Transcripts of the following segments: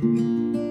buenas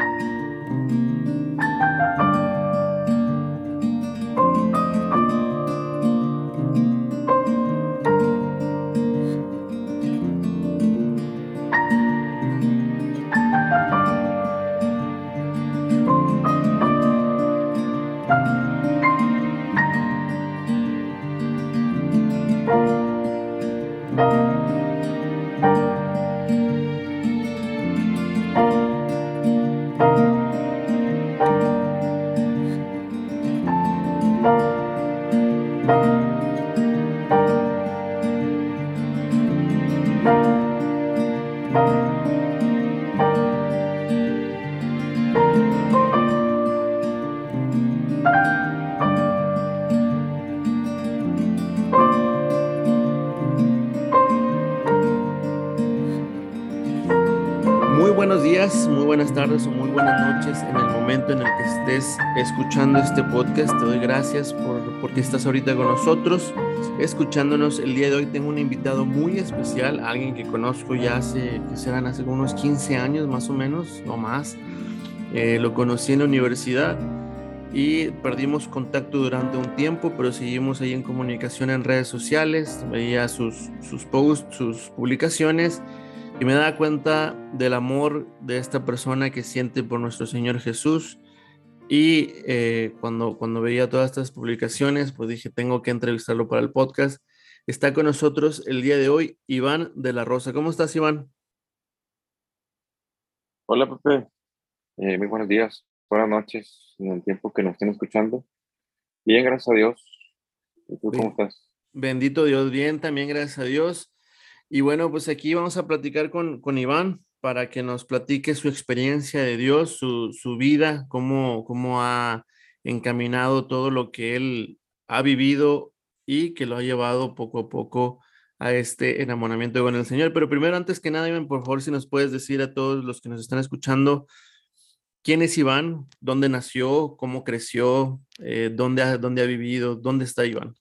escuchando este podcast. Te doy gracias por porque estás ahorita con nosotros, escuchándonos. El día de hoy tengo un invitado muy especial, alguien que conozco ya hace, que serán hace unos 15 años más o menos, no más. Eh, lo conocí en la universidad y perdimos contacto durante un tiempo, pero seguimos ahí en comunicación en redes sociales, veía sus, sus posts, sus publicaciones y me da cuenta del amor de esta persona que siente por nuestro Señor Jesús. Y eh, cuando, cuando veía todas estas publicaciones, pues dije, tengo que entrevistarlo para el podcast. Está con nosotros el día de hoy Iván de la Rosa. ¿Cómo estás, Iván? Hola, Pepe. Eh, muy buenos días, buenas noches, en el tiempo que nos estén escuchando. Bien, gracias a Dios. ¿Y tú cómo estás? Bendito Dios, bien, también gracias a Dios. Y bueno, pues aquí vamos a platicar con, con Iván para que nos platique su experiencia de Dios, su, su vida, cómo, cómo ha encaminado todo lo que él ha vivido y que lo ha llevado poco a poco a este enamoramiento con el Señor. Pero primero, antes que nada, Iván, por favor, si nos puedes decir a todos los que nos están escuchando, ¿quién es Iván? ¿Dónde nació? ¿Cómo creció? Eh, ¿dónde, ha, ¿Dónde ha vivido? ¿Dónde está Iván?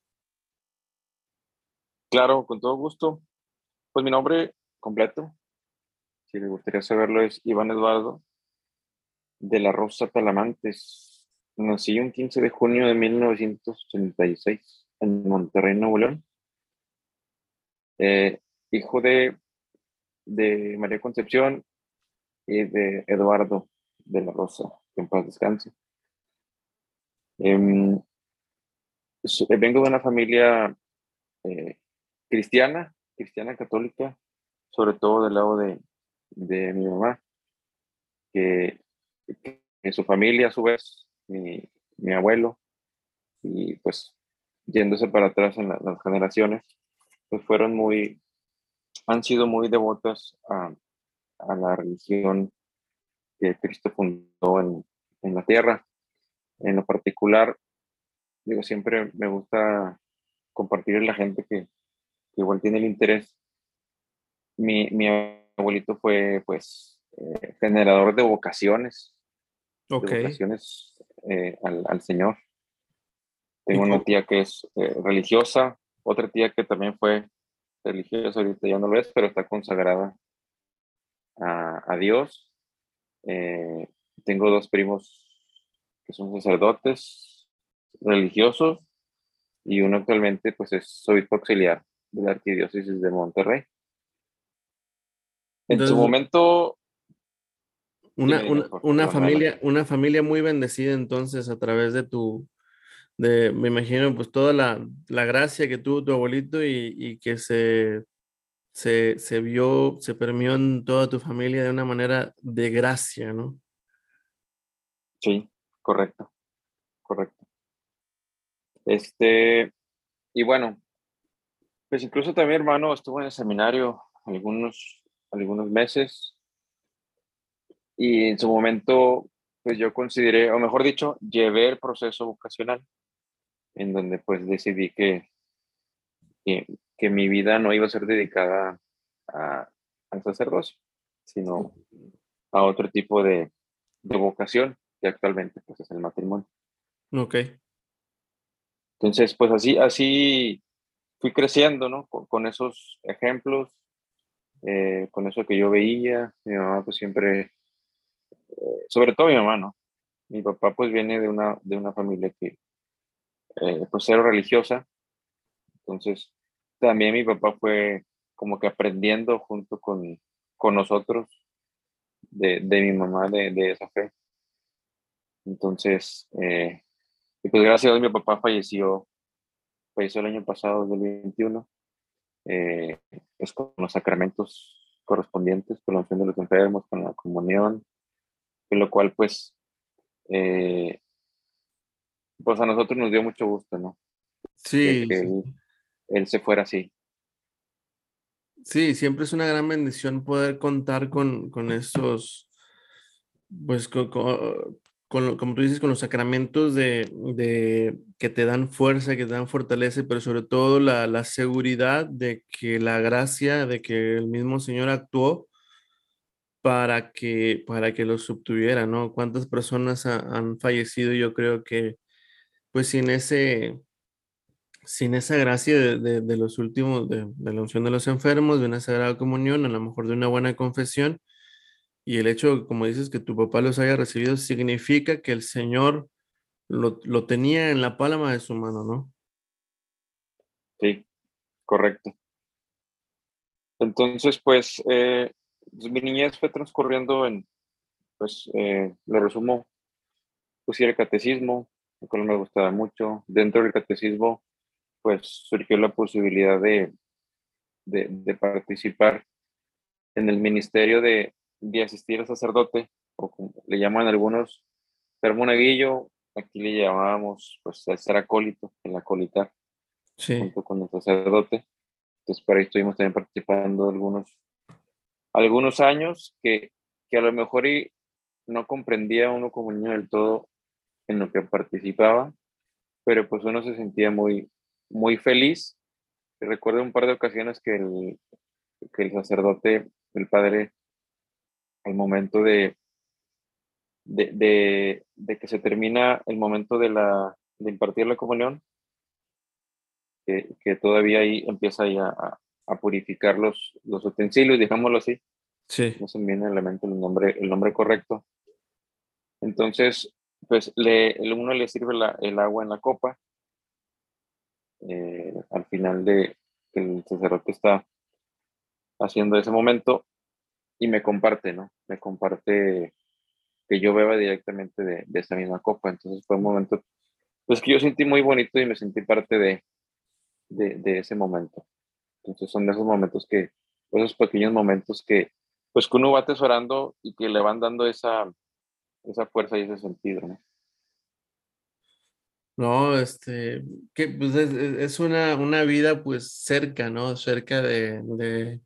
Claro, con todo gusto. Pues mi nombre completo, si les gustaría saberlo, es Iván Eduardo de la Rosa Talamantes. Nací un 15 de junio de 1986 en Monterrey, Nuevo León. Eh, hijo de, de María Concepción y de Eduardo de la Rosa, que en paz descanse. Em, vengo de una familia eh, cristiana, cristiana católica, sobre todo del lado de, de mi mamá, que, que, su familia a su vez, mi, mi, abuelo, y pues yéndose para atrás en las generaciones, pues fueron muy, han sido muy devotas a, a la religión que Cristo fundó en, en la tierra. En lo particular, digo, siempre me gusta compartir a la gente que, igual tiene el interés. Mi, mi abuelito fue, pues, eh, generador de vocaciones. vocaciones eh, al, al, Señor. Tengo una tía que es eh, religiosa, otra tía que también fue religiosa, ahorita ya no lo es, pero está consagrada a, a Dios. tengo dos primos que son sacerdotes religiosos y uno actualmente pues es obispo auxiliar de la Arquidiócesis de Monterrey. En su momento... Una, una, familia, una familia muy bendecida entonces a través de tu, de, me imagino, pues toda la, la gracia que tuvo tu abuelito y, y que se, se, se, vio, se permió en toda tu familia de una manera de gracia, ¿no? Sí, correcto, correcto. Este, y bueno, pues incluso también hermano estuvo en el seminario algunos, algunos meses y en su momento pues yo consideré, o mejor dicho, llevé el proceso vocacional en donde pues decidí que, que, mi vida no iba a ser dedicada a, al sacerdocio, sino a otro tipo de, de vocación que actualmente pues es el matrimonio. Ok. Entonces, pues así, así fui creciendo, ¿no? Con, esos ejemplos, eh, con eso que yo veía. Mi mamá pues siempre eh, sobre todo mi mamá, ¿no? Mi papá pues viene de una, de una familia que eh, pues era religiosa, entonces también mi papá fue como que aprendiendo junto con, con nosotros de, de, mi mamá de, de, esa fe. Entonces, eh, y pues gracias a Dios mi papá falleció, falleció el año pasado, 2021, eh, pues con los sacramentos correspondientes, con la unción de los enfermos, con la comunión, en lo cual pues, eh, pues a nosotros nos dio mucho gusto, ¿no? Sí. Que, él, él, se fuera así. Sí, siempre es una gran bendición poder contar con, con esos, pues con, con, con, como tú dices, con los sacramentos de, de, que te dan fuerza, que te dan fortaleza, pero sobre todo la, la, seguridad de que la gracia, de que el mismo Señor actuó para que, para que los obtuviera, ¿no? ¿Cuántas personas ha, han fallecido? Yo creo que, pues sin ese, sin esa gracia de, de, de los últimos, de, de, la unción de los enfermos, de una sagrada comunión, a lo mejor de una buena confesión, y el hecho, como dices, que tu papá los haya recibido, significa que el Señor lo, lo tenía en la palma de su mano, ¿no? Sí, correcto. Entonces, pues, eh, pues, mi niñez fue transcurriendo en, pues, eh, le resumo, pues, el catecismo, el cual me gustaba mucho. Dentro del catecismo, pues, surgió la posibilidad de, de, de participar en el ministerio de, de asistir al sacerdote, o como le llaman algunos, ser monaguillo, aquí le llamábamos pues el ser acólito, el acolitar, sí. junto con el sacerdote. Entonces por ahí estuvimos también participando algunos, algunos años que, que a lo mejor y no comprendía uno como niño del todo en lo que participaba, pero pues uno se sentía muy, muy feliz. Recuerdo un par de ocasiones que el, que el sacerdote, el padre, el momento de, de, de, de, que se termina el momento de, la, de impartir la comunión, que, que todavía ahí empieza ya a, a, purificar los, los utensilios, digámoslo así. Sí. No se me viene el elemento el nombre, el nombre correcto. Entonces, pues le, uno le sirve la, el agua en la copa. Eh, al final de que el sacerdote está haciendo ese momento, y me comparte, ¿no? Me comparte que yo beba directamente de, esa misma copa. Entonces fue un momento, pues que yo sentí muy bonito y me sentí parte de, de, ese momento. Entonces son esos momentos que, esos pequeños momentos que, pues que uno va atesorando y que le van dando esa, esa fuerza y ese sentido, ¿no? No, este, que pues es, una, una vida pues cerca, ¿no? Cerca de,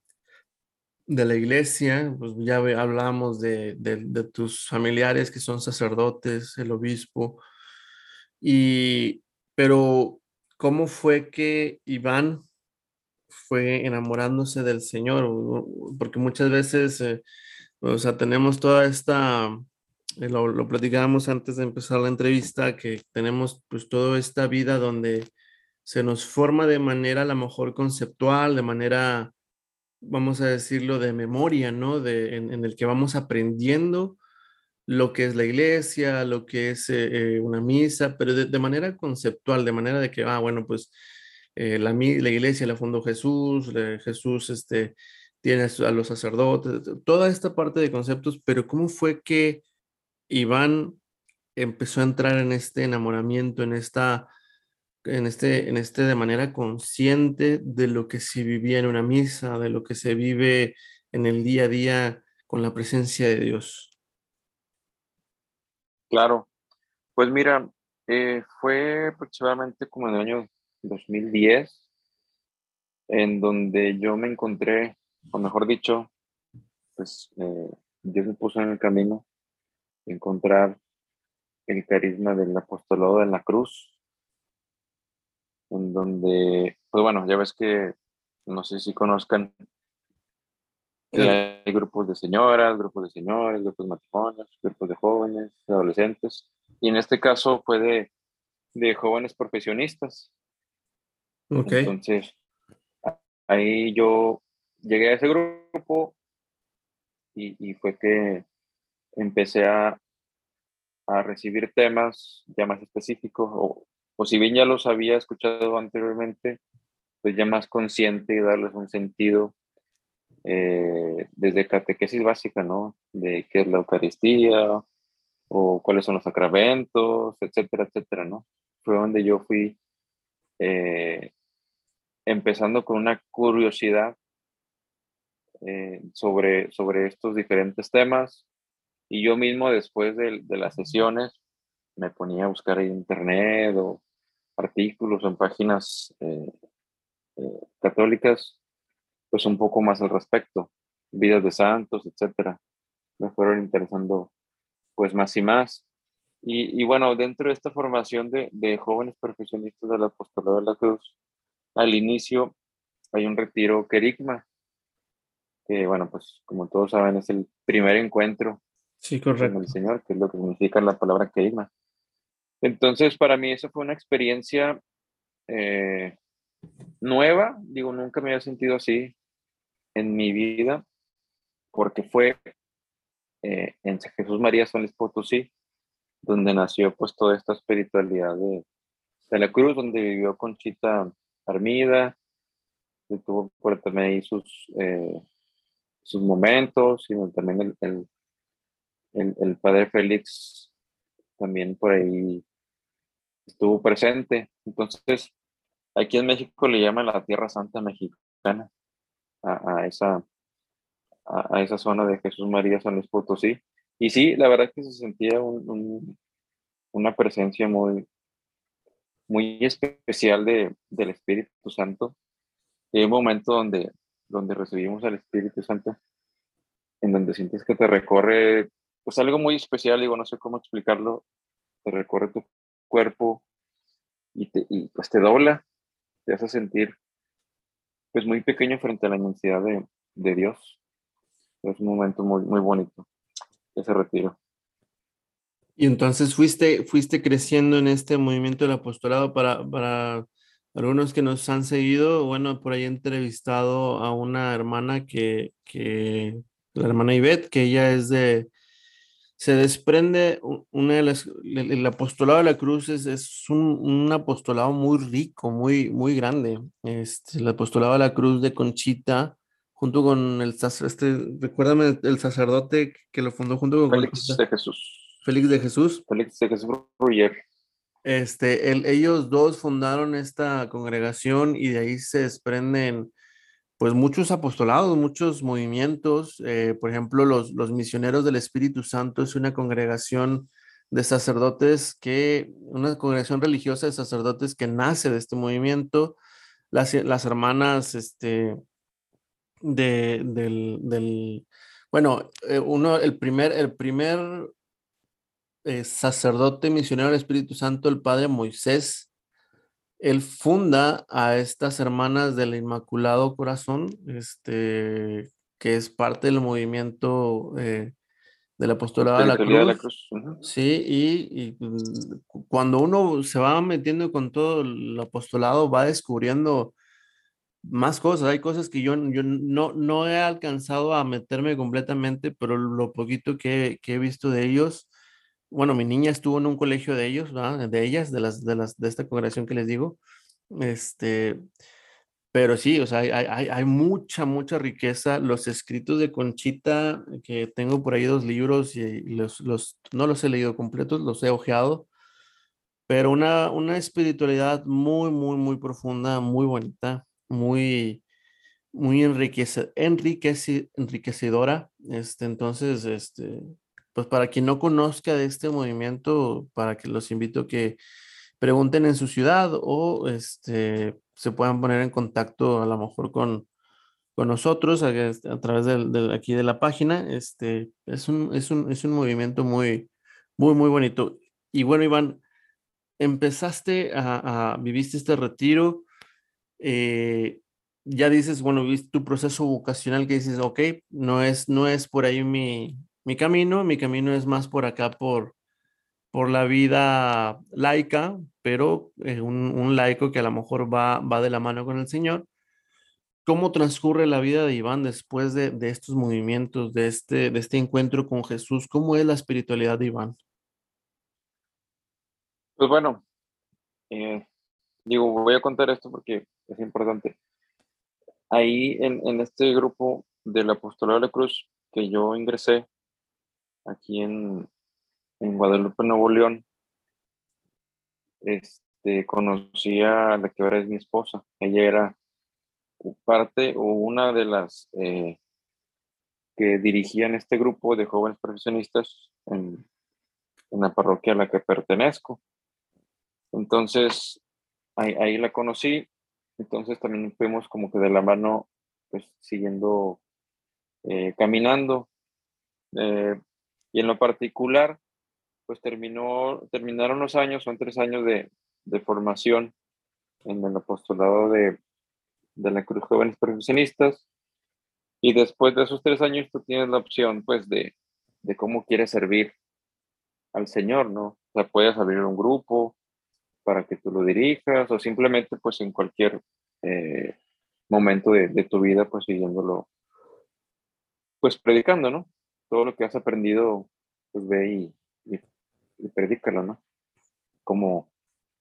de la iglesia, pues ya hablamos de, de, tus familiares que son sacerdotes, el obispo, y, pero ¿cómo fue que Iván fue enamorándose del Señor? Porque muchas veces, eh, o sea, tenemos toda esta, eh, lo, lo platicábamos antes de empezar la entrevista, que tenemos pues toda esta vida donde se nos forma de manera a lo mejor conceptual, de manera vamos a decirlo, de memoria, ¿no? De, en, el que vamos aprendiendo lo que es la iglesia, lo que es eh, una misa, pero de, manera conceptual, de manera de que, ah, bueno, pues eh, la, la, iglesia la fundó Jesús, Jesús este, tiene a los sacerdotes, toda esta parte de conceptos, pero ¿cómo fue que Iván empezó a entrar en este enamoramiento, en esta en este, en este de manera consciente de lo que se vivía en una misa, de lo que se vive en el día a día con la presencia de Dios. Claro, pues mira, eh, fue aproximadamente como en el año 2010, en donde yo me encontré, o mejor dicho, pues eh, Dios me puso en el camino de encontrar el carisma del apostolado de la cruz, en donde, pues bueno, ya ves que, no sé si conozcan, que hay grupos de señoras, grupos de señores, grupos de matrimonios, grupos de jóvenes, adolescentes, y en este caso fue de, de jóvenes profesionistas. Okay. Entonces, ahí yo llegué a ese grupo y, y fue que empecé a, a recibir temas ya más específicos, o, o si bien ya los había escuchado anteriormente, pues ya más consciente y darles un sentido eh, desde catequesis básica, ¿no? De qué es la Eucaristía o cuáles son los sacramentos, etcétera, etcétera, ¿no? Fue donde yo fui eh, empezando con una curiosidad eh, sobre, sobre estos diferentes temas y yo mismo después de, de, las sesiones me ponía a buscar en internet o artículos en páginas eh, eh, católicas, pues un poco más al respecto, vidas de santos, etcétera. Me fueron interesando pues más y más. Y, y bueno, dentro de esta formación de, de jóvenes profesionistas del apostolado de la cruz, al inicio hay un retiro querigma, que bueno, pues como todos saben es el primer encuentro sí, correcto. con el Señor, que es lo que significa la palabra querigma. Entonces, para mí eso fue una experiencia eh, nueva, digo, nunca me había sentido así en mi vida, porque fue eh, en Jesús María San Luis Potosí, donde nació pues toda esta espiritualidad de, la cruz, donde vivió Conchita Armida, tuvo por también ahí sus, eh, sus momentos, sino también el, el, el, el, padre Félix también por ahí estuvo presente. Entonces, aquí en México le llaman la Tierra Santa Mexicana a, esa, a, esa zona de Jesús María San Luis Potosí. Y sí, la verdad es que se sentía un, un, una presencia muy, muy especial de, del Espíritu Santo. Hay un momento donde, donde recibimos al Espíritu Santo, en donde sientes que te recorre, pues algo muy especial, digo, no sé cómo explicarlo, te recorre tu cuerpo y, te, y pues te dobla, te hace sentir pues muy pequeño frente a la inmensidad de, de Dios. Es un momento muy, muy bonito, ese retiro. Y entonces fuiste, fuiste creciendo en este movimiento del apostolado para, para algunos que nos han seguido. Bueno, por ahí he entrevistado a una hermana que, que la hermana Ivette, que ella es de, se desprende una de las, el, apostolado de la cruz es, es un, un, apostolado muy rico, muy, muy grande. Este, el apostolado de la cruz de Conchita, junto con el sacerdote, este, recuérdame el sacerdote que lo fundó junto con Félix Conchita. de Jesús. Félix de Jesús. Félix de Jesús Ruyer. Este, el, ellos dos fundaron esta congregación y de ahí se desprenden pues muchos apostolados, muchos movimientos. Eh, por ejemplo, los, los misioneros del Espíritu Santo es una congregación de sacerdotes que, una congregación religiosa de sacerdotes que nace de este movimiento. Las, las hermanas este, de, del, bueno, eh, uno, el primer, el primer eh, sacerdote misionero del Espíritu Santo, el padre Moisés, él funda a estas hermanas del Inmaculado Corazón, este, que es parte del movimiento eh, del apostolado de la cruz. De la cruz. Uh -huh. Sí, y, y, cuando uno se va metiendo con todo el apostolado, va descubriendo más cosas. Hay cosas que yo, yo no, no he alcanzado a meterme completamente, pero lo poquito que, que he visto de ellos, bueno, mi niña estuvo en un colegio de ellos, ¿verdad? de ellas, de las, de las, de esta congregación que les digo, este, pero sí, o sea, hay, hay, hay, mucha, mucha riqueza. Los escritos de Conchita, que tengo por ahí dos libros y los, los no los he leído completos, los he ojeado, pero una, una espiritualidad muy, muy, muy profunda, muy bonita, muy, muy enriquece, enriquece, enriquecedora. Este, entonces, este, pues para quien no conozca de este movimiento, para que los invito a que pregunten en su ciudad o este, se puedan poner en contacto a lo mejor con, con nosotros a, través de, de, aquí de la página. Este, es, un, es, un, es un movimiento muy, muy, muy bonito. Y bueno, Iván, empezaste a, a viviste este retiro. Eh, ya dices, bueno, viste tu proceso vocacional que dices, ok, no es, no es por ahí mi, mi camino, mi camino es más por acá, por, por la vida laica, pero eh, un, un, laico que a lo mejor va, va de la mano con el Señor. ¿Cómo transcurre la vida de Iván después de, de, estos movimientos, de este, de este encuentro con Jesús? ¿Cómo es la espiritualidad de Iván? Pues bueno, eh, digo, voy a contar esto porque es importante. Ahí en, en este grupo del apostolado de la cruz que yo ingresé aquí en, en Guadalupe, Nuevo León, este, conocí a la que ahora es mi esposa. Ella era parte o una de las eh, que dirigían este grupo de jóvenes profesionistas en, en, la parroquia a la que pertenezco. Entonces, ahí, la conocí. Entonces también fuimos como que de la mano, pues siguiendo, eh, caminando. Eh, y en lo particular, pues terminó, terminaron los años, son tres años de, de formación en el apostolado de, de la Cruz Jóvenes Profesionistas. Y después de esos tres años tú tienes la opción pues de, de cómo quieres servir al Señor, ¿no? O sea, puedes abrir un grupo para que tú lo dirijas o simplemente pues en cualquier eh, momento de, de, tu vida pues siguiéndolo, pues predicando, ¿no? Todo lo que has aprendido pues ve y, y, y predícalo, ¿no? Como,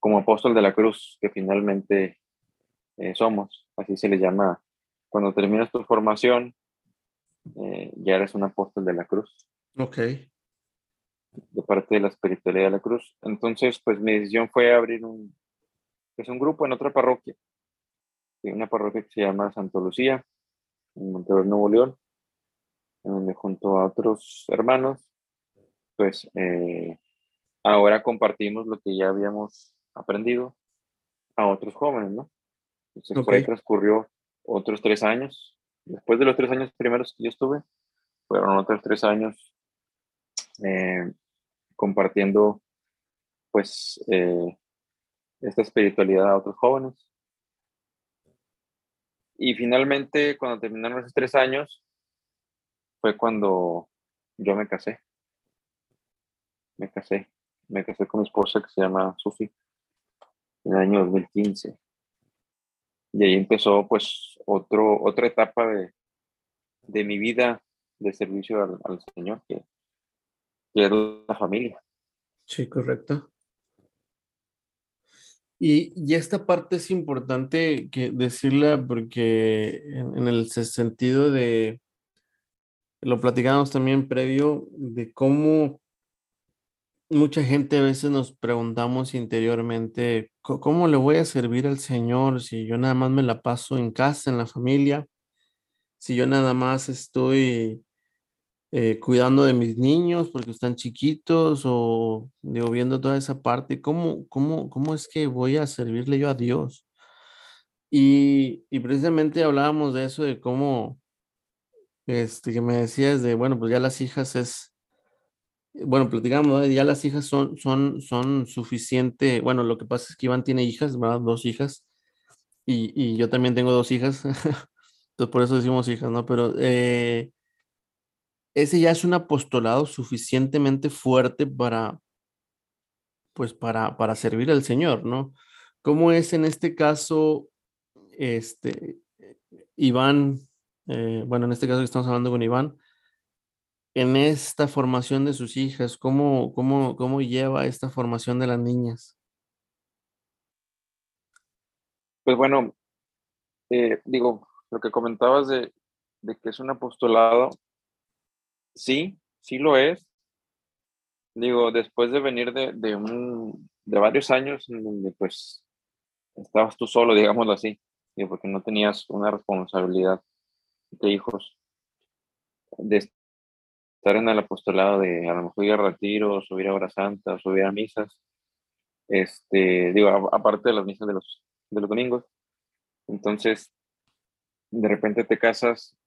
como apóstol de la cruz que finalmente eh, somos, así se le llama. Cuando terminas tu formación, eh, ya eres un apóstol de la cruz. Ok. De parte de la espiritualidad de la cruz. Entonces, pues mi decisión fue abrir un, pues, un grupo en otra parroquia, una parroquia que se llama Santa Lucía, en Monterrey, Nuevo León, en donde junto a otros hermanos, pues eh, ahora compartimos lo que ya habíamos aprendido a otros jóvenes, ¿no? Entonces okay. por ahí transcurrió otros tres años. Después de los tres años primeros que yo estuve, fueron otros tres años eh, compartiendo pues eh, esta espiritualidad a otros jóvenes. Y finalmente, cuando terminaron esos tres años, fue cuando yo me casé. Me casé. Me casé con mi esposa que se llama Sufi en el año 2015. Y ahí empezó pues otro, otra etapa de, de mi vida de servicio al, al Señor, que, que, es la familia. Sí, correcto. Y, y, esta parte es importante que decirla porque en, en el sentido de, lo platicamos también previo, de cómo mucha gente a veces nos preguntamos interiormente, ¿cómo le voy a servir al Señor si yo nada más me la paso en casa, en la familia? Si yo nada más estoy eh, cuidando de mis niños porque están chiquitos o digo, viendo toda esa parte, ¿cómo, cómo, cómo es que voy a servirle yo a Dios? Y, y precisamente hablábamos de eso, de cómo, este, que me decías de, bueno, pues ya las hijas es, bueno, platicamos, ya las hijas son, son, son suficiente. Bueno, lo que pasa es que Iván tiene hijas, ¿verdad? Dos hijas. Y, y yo también tengo dos hijas. Entonces, por eso decimos hijas, ¿no? Pero eh, ese ya es un apostolado suficientemente fuerte para, pues, para, para servir al Señor, ¿no? ¿Cómo es en este caso, este, Iván, eh, bueno, en este caso que estamos hablando con Iván, en esta formación de sus hijas? ¿Cómo, cómo, cómo lleva esta formación de las niñas? Pues bueno, eh, digo, lo que comentabas de, de, que es un apostolado, sí, sí lo es. Digo, después de venir de, de, varios años en donde pues estabas tú solo, digámoslo así, porque no tenías una responsabilidad de hijos, de estar en el apostolado de a lo mejor ir a retiros, subir a horas santas, subir a misas, este, digo, aparte de las misas de los, de los domingos. Entonces, de repente te casas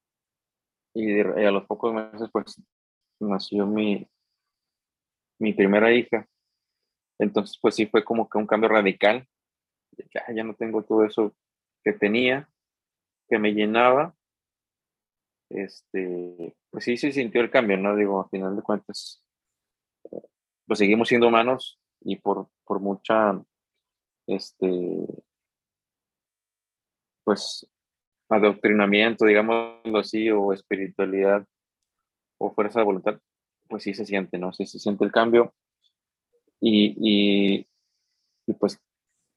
y, de, y a los pocos meses, pues, nació mi, mi primera hija. Entonces, pues sí fue como que un cambio radical. Ya, ya no tengo todo eso que tenía, que me llenaba, este, pues sí se sintió el cambio, ¿no? Digo, a final de cuentas, pues seguimos siendo humanos y por, por mucha, este, pues, adoctrinamiento, digámoslo así, o espiritualidad o fuerza de voluntad, pues sí se siente, ¿no? Sí se siente el cambio. Y, y, y pues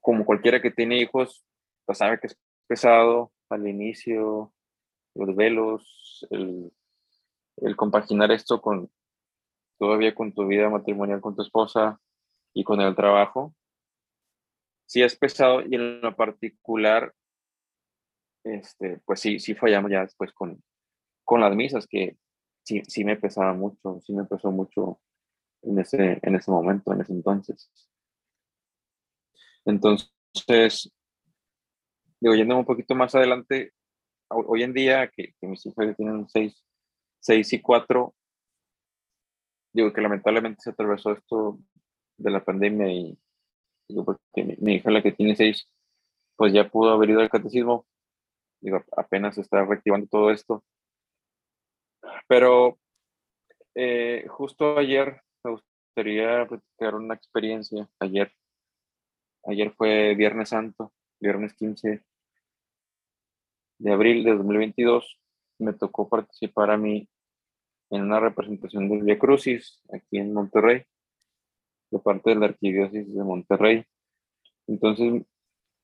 como cualquiera que tiene hijos, pues sabe que es pesado al inicio, los velos, el, compaginar esto con todavía con tu vida matrimonial con tu esposa y con el trabajo, sí es pesado y en lo particular, este, pues sí, sí fallamos ya después con, con las misas, que sí, sí me pesaba mucho, sí me pesó mucho en ese, en ese momento, en ese entonces. Entonces, digo, yendo un poquito más adelante, hoy en día que, mis hijos tienen seis, seis y cuatro, digo que lamentablemente se atravesó esto de la pandemia y digo porque mi, hija la que tiene seis, pues ya pudo haber ido al catecismo, digo, apenas está reactivando todo esto. Pero eh, justo ayer me gustaría platicar una experiencia, ayer Ayer fue Viernes Santo, viernes 15 de abril de 2022. Me tocó participar a mí en una representación del Via Crucis aquí en Monterrey, de parte de la Arquidiócesis de Monterrey. Entonces,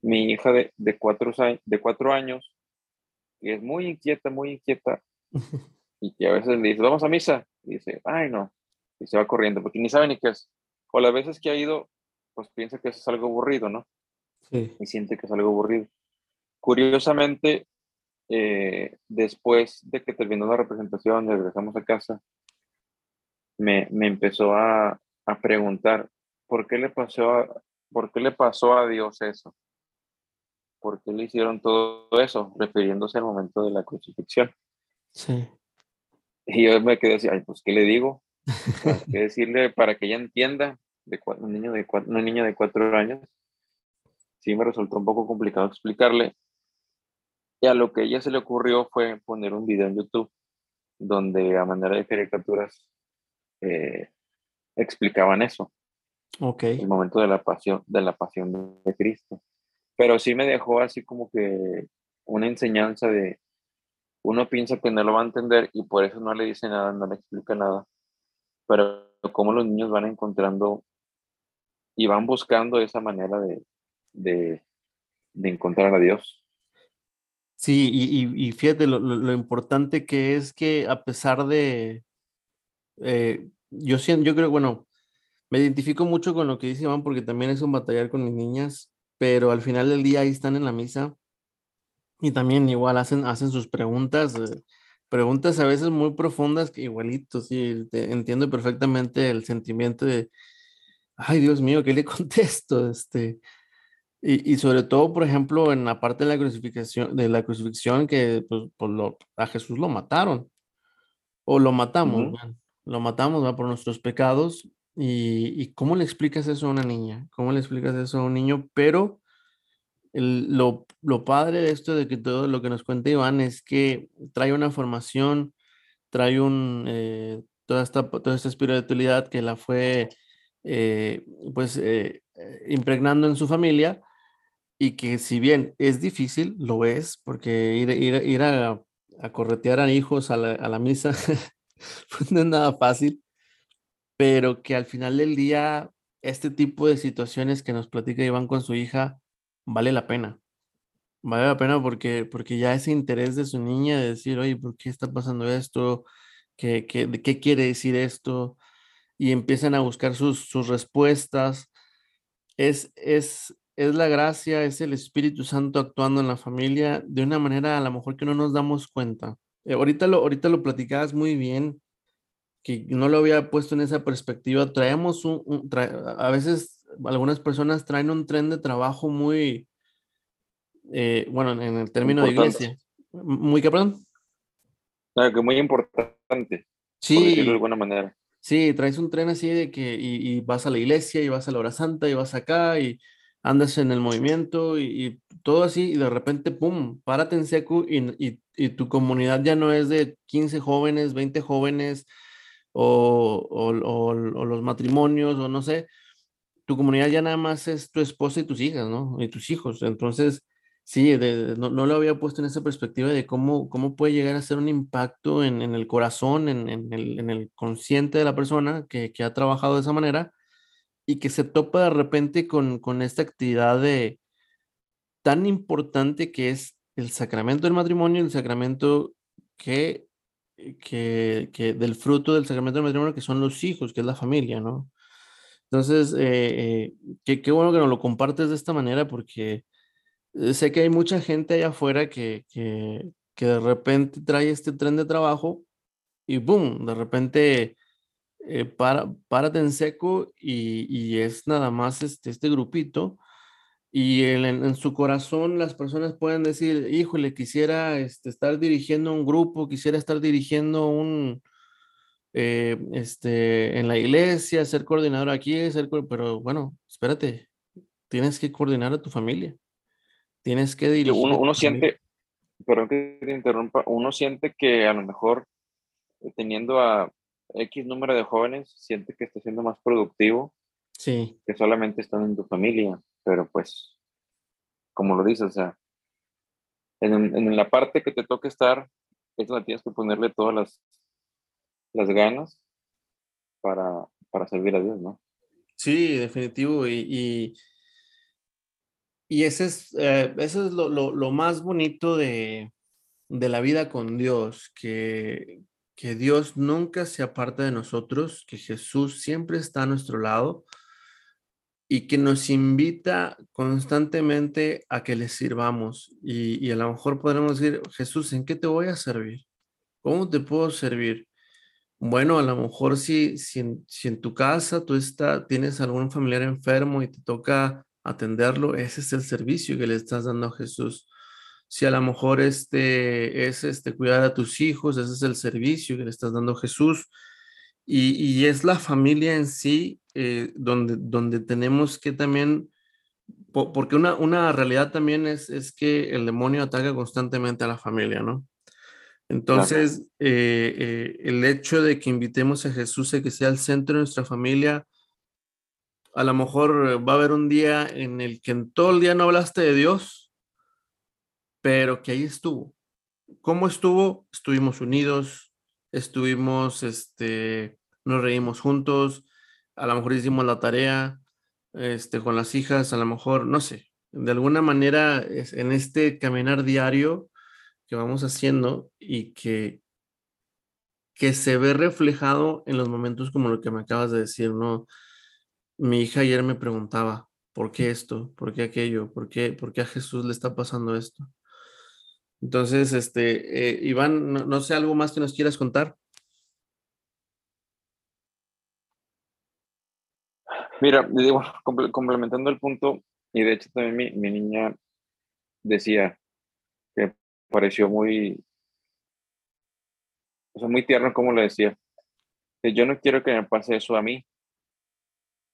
mi hija de, de, cuatro, de cuatro años, que es muy inquieta, muy inquieta, y que a veces le dice, vamos a misa, y dice, ay no, y se va corriendo, porque ni sabe ni qué es. O las veces que ha ido, pues piensa que eso es algo aburrido, ¿no? Sí. Y siente que es algo aburrido. Curiosamente, eh, después de que terminó la representación, regresamos a casa, me, me empezó a, a, preguntar, ¿por qué, le pasó a, ¿por qué le pasó a Dios eso? ¿Por qué le hicieron todo eso? Refiriéndose al momento de la crucifixión. Sí. Y yo me quedé así, ay, pues, ¿qué le digo? ¿Qué decirle para que ella entienda? de un niño de cuatro, una niña de cuatro años, sí me resultó un poco complicado explicarle. Y a lo que a ella se le ocurrió fue poner un video en YouTube donde a manera de caricaturas eh, explicaban eso. Okay. El momento de la pasión, de la pasión de Cristo. Pero sí me dejó así como que una enseñanza de uno piensa que no lo va a entender y por eso no le dice nada, no le explica nada. Pero cómo los niños van encontrando y van buscando esa manera de, de, de encontrar a Dios. Sí, y, y, fíjate lo, lo, importante que es que a pesar de, eh, yo siento, yo creo, bueno, me identifico mucho con lo que dice Iván porque también es un batallar con mis niñas, pero al final del día ahí están en la misa y también igual hacen, hacen sus preguntas, eh, preguntas a veces muy profundas que igualito, sí, entiendo perfectamente el sentimiento de, ay Dios mío, ¿qué le contesto? Este, y, y, sobre todo, por ejemplo, en la parte de la crucifixión, de la crucifixión que pues, por lo, a Jesús lo mataron, o lo matamos, lo matamos ¿va? por nuestros pecados. Y, y, cómo le explicas eso a una niña? ¿Cómo le explicas eso a un niño? Pero el, lo, lo padre de esto, de que todo lo que nos cuenta Iván, es que trae una formación, trae un, eh, toda, esta, toda esta espiritualidad que la fue eh, pues eh, impregnando en su familia y que si bien es difícil, lo es, porque ir, ir, ir a, a, corretear a hijos a la, a la misa pues no es nada fácil, pero que al final del día este tipo de situaciones que nos platica Iván con su hija vale la pena. Vale la pena porque, porque ya ese interés de su niña de decir, oye, ¿por qué está pasando esto? ¿Qué, qué, qué quiere decir esto? y empiezan a buscar sus, sus respuestas. Es, es, es la gracia, es el Espíritu Santo actuando en la familia de una manera a lo mejor que no nos damos cuenta. Eh, ahorita, lo, ahorita lo platicabas muy bien, que no lo había puesto en esa perspectiva. Traemos un, a veces algunas personas traen un tren de trabajo muy, eh, bueno, en el término de iglesia. Muy cabrón. que muy importante. Sí. Por decirlo de alguna manera. Sí, traes un tren así de que y, vas a la iglesia y vas a la hora santa y vas acá y andas en el movimiento y, todo así y de repente, ¡pum!, párate en seco y, y, tu comunidad ya no es de 15 jóvenes, 20 jóvenes o, o, o, los matrimonios o no sé, tu comunidad ya nada más es tu esposa y tus hijas, ¿no? Y tus hijos. Entonces, Sí, no, lo había puesto en esa perspectiva de cómo, cómo puede llegar a ser un impacto en, el corazón, en, el, consciente de la persona que, ha trabajado de esa manera y que se topa de repente con, con esta actividad de tan importante que es el sacramento del matrimonio, el sacramento que, que, que, del fruto del sacramento del matrimonio, que son los hijos, que es la familia, ¿no? Entonces, eh, eh, qué, bueno que nos lo compartes de esta manera porque eh, sé que hay mucha gente allá afuera que, que, que de repente trae este tren de trabajo y boom, de repente eh, para, párate en seco y, y, es nada más este, este grupito. Y en, en, su corazón las personas pueden decir, híjole, quisiera este, estar dirigiendo un grupo, quisiera estar dirigiendo un, eh, este, en la iglesia, ser coordinador aquí, ser, pero bueno, espérate, tienes que coordinar a tu familia. Tienes que dirigir. Uno, uno siente, perdón que te interrumpa, uno siente que a lo mejor eh, teniendo a X número de jóvenes, siente que está siendo más productivo sí. que solamente están en tu familia, pero pues, como lo dices, o sea, en, en la parte que te toca estar, es donde tienes que ponerle todas las, las ganas para, para servir a Dios, ¿no? Sí, definitivo. y y ese es, eh, eso es lo, lo, más bonito de, de, la vida con Dios, que, que Dios nunca se aparta de nosotros, que Jesús siempre está a nuestro lado y que nos invita constantemente a que le sirvamos. Y, y, a lo mejor podremos decir, Jesús, ¿en qué te voy a servir? ¿Cómo te puedo servir? Bueno, a lo mejor si, si, en, si en tu casa tú está, tienes algún familiar enfermo y te toca atenderlo, ese es el servicio que le estás dando a Jesús. Si a lo mejor este es este cuidar a tus hijos, ese es el servicio que le estás dando a Jesús. Y, es la familia en sí eh, donde, donde tenemos que también, porque una, una realidad también es, es que el demonio ataca constantemente a la familia, ¿no? Entonces, eh, eh, el hecho de que invitemos a Jesús a que sea el centro de nuestra familia, a lo mejor va a haber un día en el que en todo el día no hablaste de Dios, pero que ahí estuvo. ¿Cómo estuvo? Estuvimos unidos, estuvimos, este, nos reímos juntos, a lo mejor hicimos la tarea, este, con las hijas, a lo mejor, no sé, de alguna manera en este caminar diario que vamos haciendo y que, que se ve reflejado en los momentos como lo que me acabas de decir, ¿no? Mi hija ayer me preguntaba, ¿por qué esto? ¿Por qué aquello? ¿Por qué, por qué a Jesús le está pasando esto? Entonces, este, eh, Iván, no, sé, ¿algo más que nos quieras contar? Mira, digo, complementando el punto, y de hecho también mi, mi niña decía que pareció muy, o sea, muy tierno como le decía, que yo no quiero que me pase eso a mí,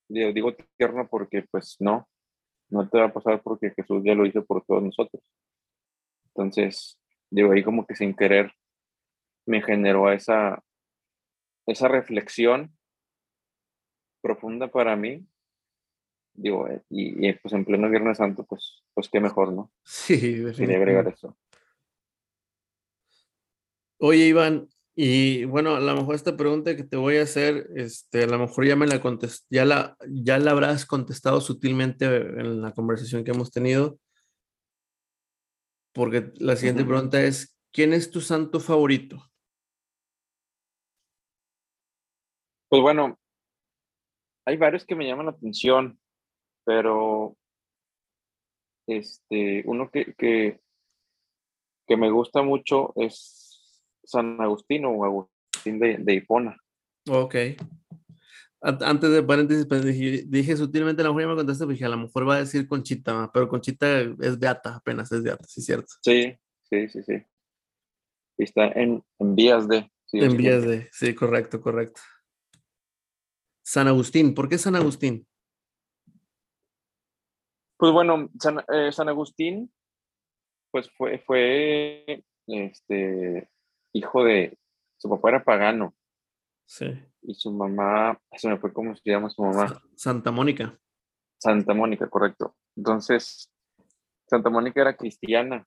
digo tierno porque pues no, no te va a pasar porque Jesús ya lo hizo por todos nosotros. Entonces, digo, ahí como que sin querer me generó esa, esa reflexión profunda para mí. Digo, eh, y, pues en pleno Viernes Santo, pues, pues qué mejor, ¿no? Sí, definitivamente. agregar eso. Oye, Iván, y bueno, a lo mejor esta pregunta que te voy a hacer, este, a lo mejor ya me la contest ya la, ya la habrás contestado sutilmente en la conversación que hemos tenido. Porque la siguiente pregunta es, ¿quién es tu santo favorito? Pues bueno, hay varios que me llaman la atención, pero este, uno que, que, que me gusta mucho es San Agustín o Agustín de, de Hipona. Ok. Antes de paréntesis, pues, dije, sutilmente, la mujer me contaste, dije, a lo mejor va a decir Conchita, pero Conchita es beata, apenas es beata, ¿sí cierto? Sí, sí, sí, sí. Está en, en vías de. en vías de, sí, correcto, correcto. San Agustín, ¿por qué San Agustín? Pues bueno, San, eh, San Agustín, pues fue, fue este, hijo de, su papá era pagano. Sí. Y su mamá, eso me fue como se llama su mamá. Santa Mónica. Santa Mónica, correcto. Entonces, Santa Mónica era cristiana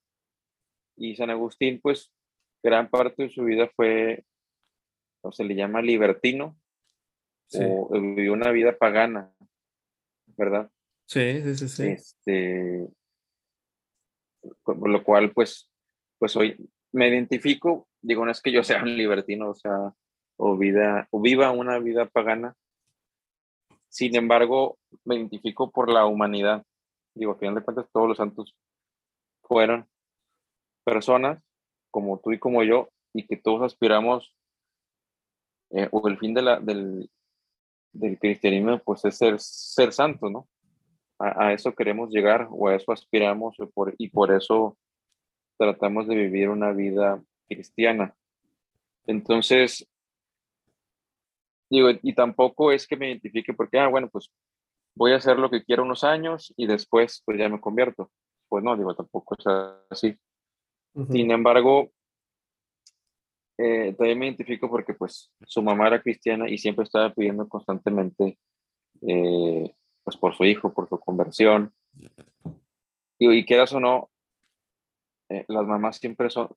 y San Agustín, pues, gran parte de su vida fue, o se le llama libertino, o vivió una vida pagana, ¿verdad? Sí, sí, sí, sí. Este, lo cual, pues, pues hoy me identifico, digo, no es que yo sea un libertino, o sea, o, vida, o viva una vida pagana, sin embargo, me identifico por la humanidad. Digo, a final de cuentas, todos los santos fueron personas como tú y como yo, y que todos aspiramos, eh, o el fin de del, del cristianismo, pues es ser, ser santo, ¿no? A, eso queremos llegar, o a eso aspiramos, por, y por eso tratamos de vivir una vida cristiana. Entonces, digo, y tampoco es que me identifique porque, ah, bueno, pues voy a hacer lo que quiero unos años y después pues ya me convierto. Pues no, digo, tampoco es así. Sin embargo, eh, también me identifico porque pues su mamá era cristiana y siempre estaba pidiendo constantemente eh, pues por su hijo, por su conversión. Y, y quieras o no, eh, las mamás siempre son,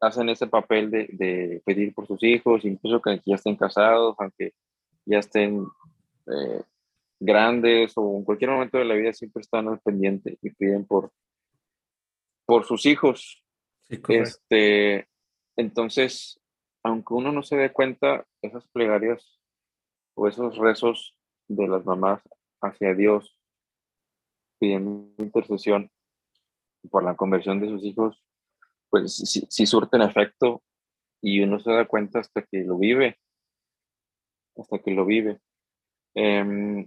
hacen ese papel de, de, pedir por sus hijos, incluso que ya estén casados, aunque ya estén grandes o en cualquier momento de la vida siempre están al pendiente y piden por, por sus hijos. este, entonces, aunque uno no se dé cuenta, esas plegarias o esos rezos de las mamás hacia Dios, pidiendo intercesión por la conversión de sus hijos, pues sí, sí surten efecto y uno se da cuenta hasta que lo vive, hasta que lo vive. Em,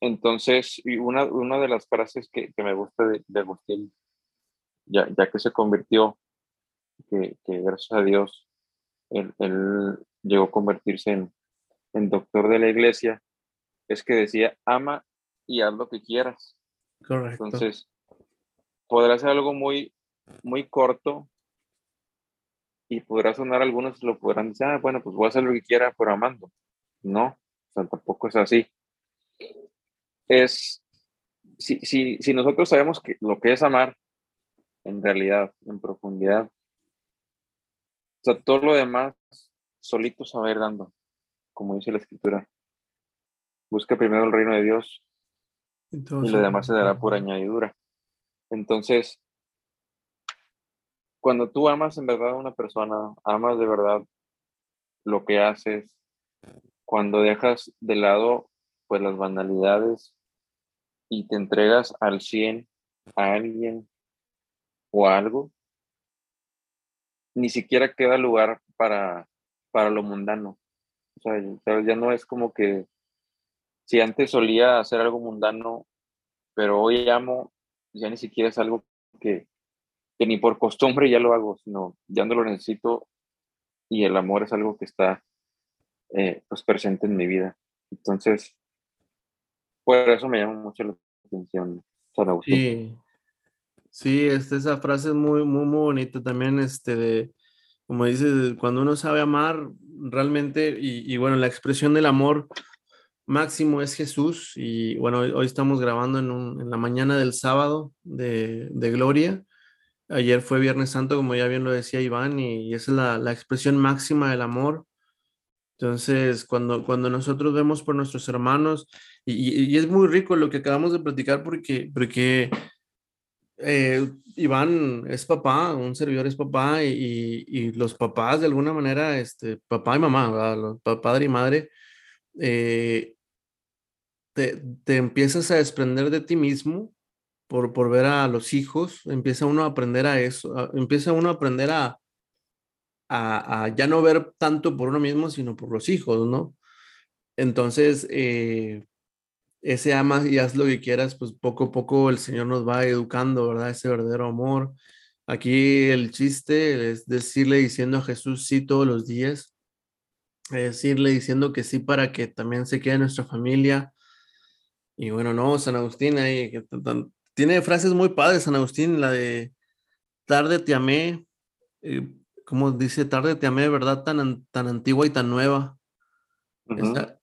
entonces, una, una de las frases que, que me gusta de, de Agustín, ya, ya, que se convirtió, que, que gracias a Dios él, él, llegó a convertirse en, en doctor de la iglesia, es que decía, ama y haz lo que quieras. Correcto. Entonces, podrá ser algo muy, muy corto y podrá sonar algunos lo podrán decir, ah, bueno, pues voy a hacer lo que quiera, pero amando. No, o sea, tampoco es así es, si, si, si nosotros sabemos que lo que es amar, en realidad, en profundidad, o sea, todo lo demás, solito saber dando, como dice la escritura. Busca primero el reino de Dios Entonces, y lo demás se dará por añadidura. Entonces, cuando tú amas en verdad a una persona, amas de verdad lo que haces, cuando dejas de lado pues las banalidades y te entregas al 100 a alguien o algo, ni siquiera queda lugar para, para lo mundano. O sea, ya no es como que si antes solía hacer algo mundano, pero hoy amo, ya ni siquiera es algo que, que ni por costumbre ya lo hago, sino ya no lo necesito y el amor es algo que está eh, pues presente en mi vida. Entonces, por eso me llama mucho la atención Sí, sí este, esa frase es muy, muy, muy bonita también, este, de, como dices, cuando uno sabe amar realmente, y, bueno, la expresión del amor máximo es Jesús, y bueno, hoy, estamos grabando en, en, la mañana del sábado de, de, Gloria, ayer fue Viernes Santo, como ya bien lo decía Iván, y, es la, la expresión máxima del amor, entonces, cuando, cuando nosotros vemos por nuestros hermanos, y, es muy rico lo que acabamos de platicar porque, porque eh, Iván es papá, un servidor es papá, y, y, los papás de alguna manera, este, papá y mamá, padre y madre, eh, te, te, empiezas a desprender de ti mismo por, por ver a los hijos, empieza uno a aprender a eso, empieza uno a aprender a, a, ya no ver tanto por uno mismo, sino por los hijos, ¿no? Entonces, eh, ese amas y haz lo que quieras, pues poco a poco el Señor nos va educando, ¿verdad? Ese verdadero amor. Aquí el chiste es decirle diciendo a Jesús sí todos los días, decirle diciendo que sí para que también se quede nuestra familia. Y bueno, no, San Agustín ahí, que tiene frases muy padres, San Agustín, la de tarde te amé, eh, como dice, tarde te amé, ¿verdad? Tan, tan antigua y tan nueva.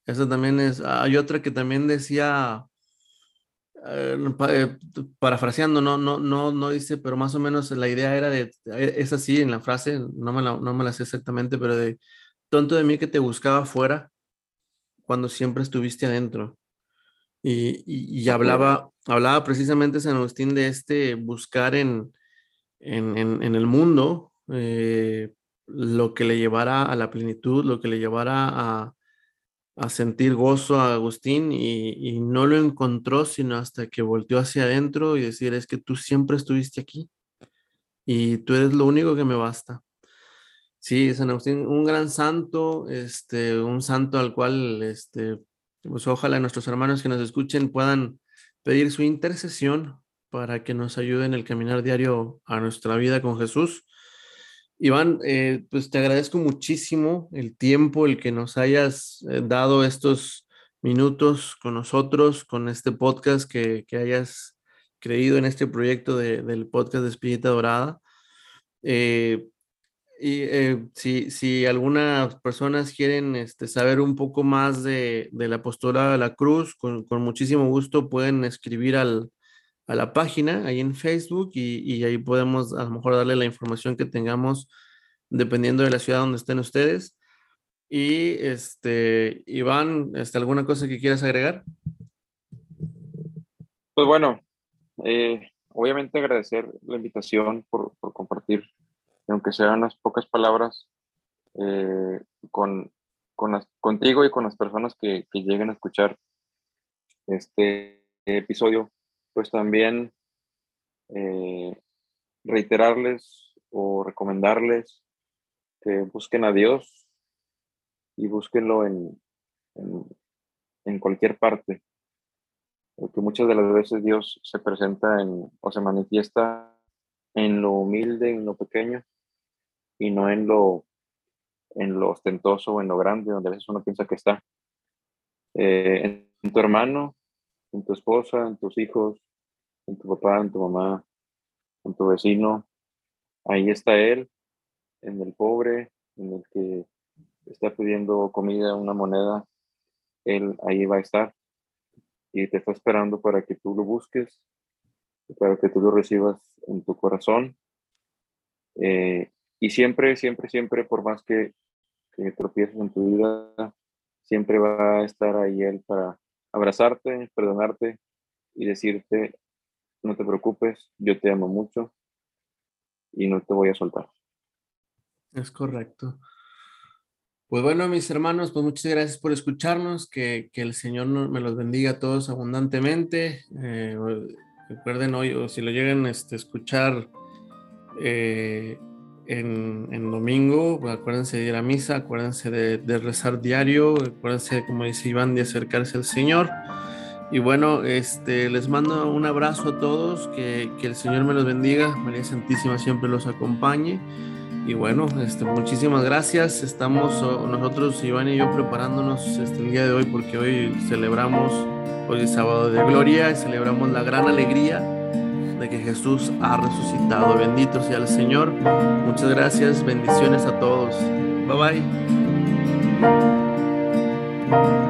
esa, también es, hay otra que también decía, eh, eh, parafraseando, no, no, no, no dice, pero más o menos la idea era de, es así en la frase, no me la, no me la sé exactamente, pero de tonto de mí que te buscaba afuera cuando siempre estuviste adentro. Y, y, hablaba, hablaba precisamente San Agustín de este buscar en, en, en, el mundo eh, lo que le llevara a la plenitud, lo que le llevara a, a sentir gozo a Agustín y, no lo encontró sino hasta que volteó hacia adentro y decir, es que tú siempre estuviste aquí y tú eres lo único que me basta. Sí, San Agustín, un gran santo, este, un santo al cual, este, pues ojalá nuestros hermanos que nos escuchen puedan pedir su intercesión para que nos ayude en el caminar diario a nuestra vida con Jesús Iván, eh, pues te agradezco muchísimo el tiempo, el que nos hayas eh, dado estos minutos con nosotros, con este podcast, que, hayas creído en este proyecto del podcast de Espíritu Dorada. Eh, y si, si, algunas personas quieren este, saber un poco más de, la postura de la cruz, con, con muchísimo gusto pueden escribir al, a la página ahí en Facebook y, ahí podemos a lo mejor darle la información que tengamos dependiendo de la ciudad donde estén ustedes. Y este, Iván, este, ¿alguna cosa que quieras agregar? Pues bueno, eh, obviamente agradecer la invitación por, compartir, aunque sean unas pocas palabras, eh, con, contigo y con las personas que, lleguen a escuchar este episodio pues también eh, reiterarles o recomendarles que busquen a Dios y búsquenlo en, en, cualquier parte. Porque muchas de las veces Dios se presenta en, o se manifiesta en lo humilde, en lo pequeño, y no en lo, en lo ostentoso o en lo grande, donde a veces uno piensa que está. Eh, en tu hermano, en tu esposa, en tus hijos, en tu papá, en tu mamá, en tu vecino. Ahí está Él, en el pobre, en el que está pidiendo comida, una moneda. Él ahí va a estar y te está esperando para que tú lo busques, para que tú lo recibas en tu corazón. Eh, y siempre, siempre, siempre, por más que, que tropieces en tu vida, siempre va a estar ahí Él para abrazarte, perdonarte y decirte, no te preocupes, yo te amo mucho y no te voy a soltar. Es correcto. Pues bueno, mis hermanos, pues muchas gracias por escucharnos, que, el Señor me los bendiga a todos abundantemente. Eh, recuerden hoy, o si lo llegan este, a escuchar eh, en, domingo, acuérdense de ir a misa, acuérdense de, rezar diario, acuérdense, como dice Iván, de acercarse al Señor. Y bueno, este, les mando un abrazo a todos, que, el Señor me los bendiga, María Santísima siempre los acompañe. Y bueno, este, muchísimas gracias. Estamos nosotros, Iván y yo, preparándonos este, el día de hoy porque hoy celebramos, hoy es sábado de gloria, celebramos la gran alegría de que Jesús ha resucitado. Bendito sea el Señor. Muchas gracias, bendiciones a todos. Bye bye.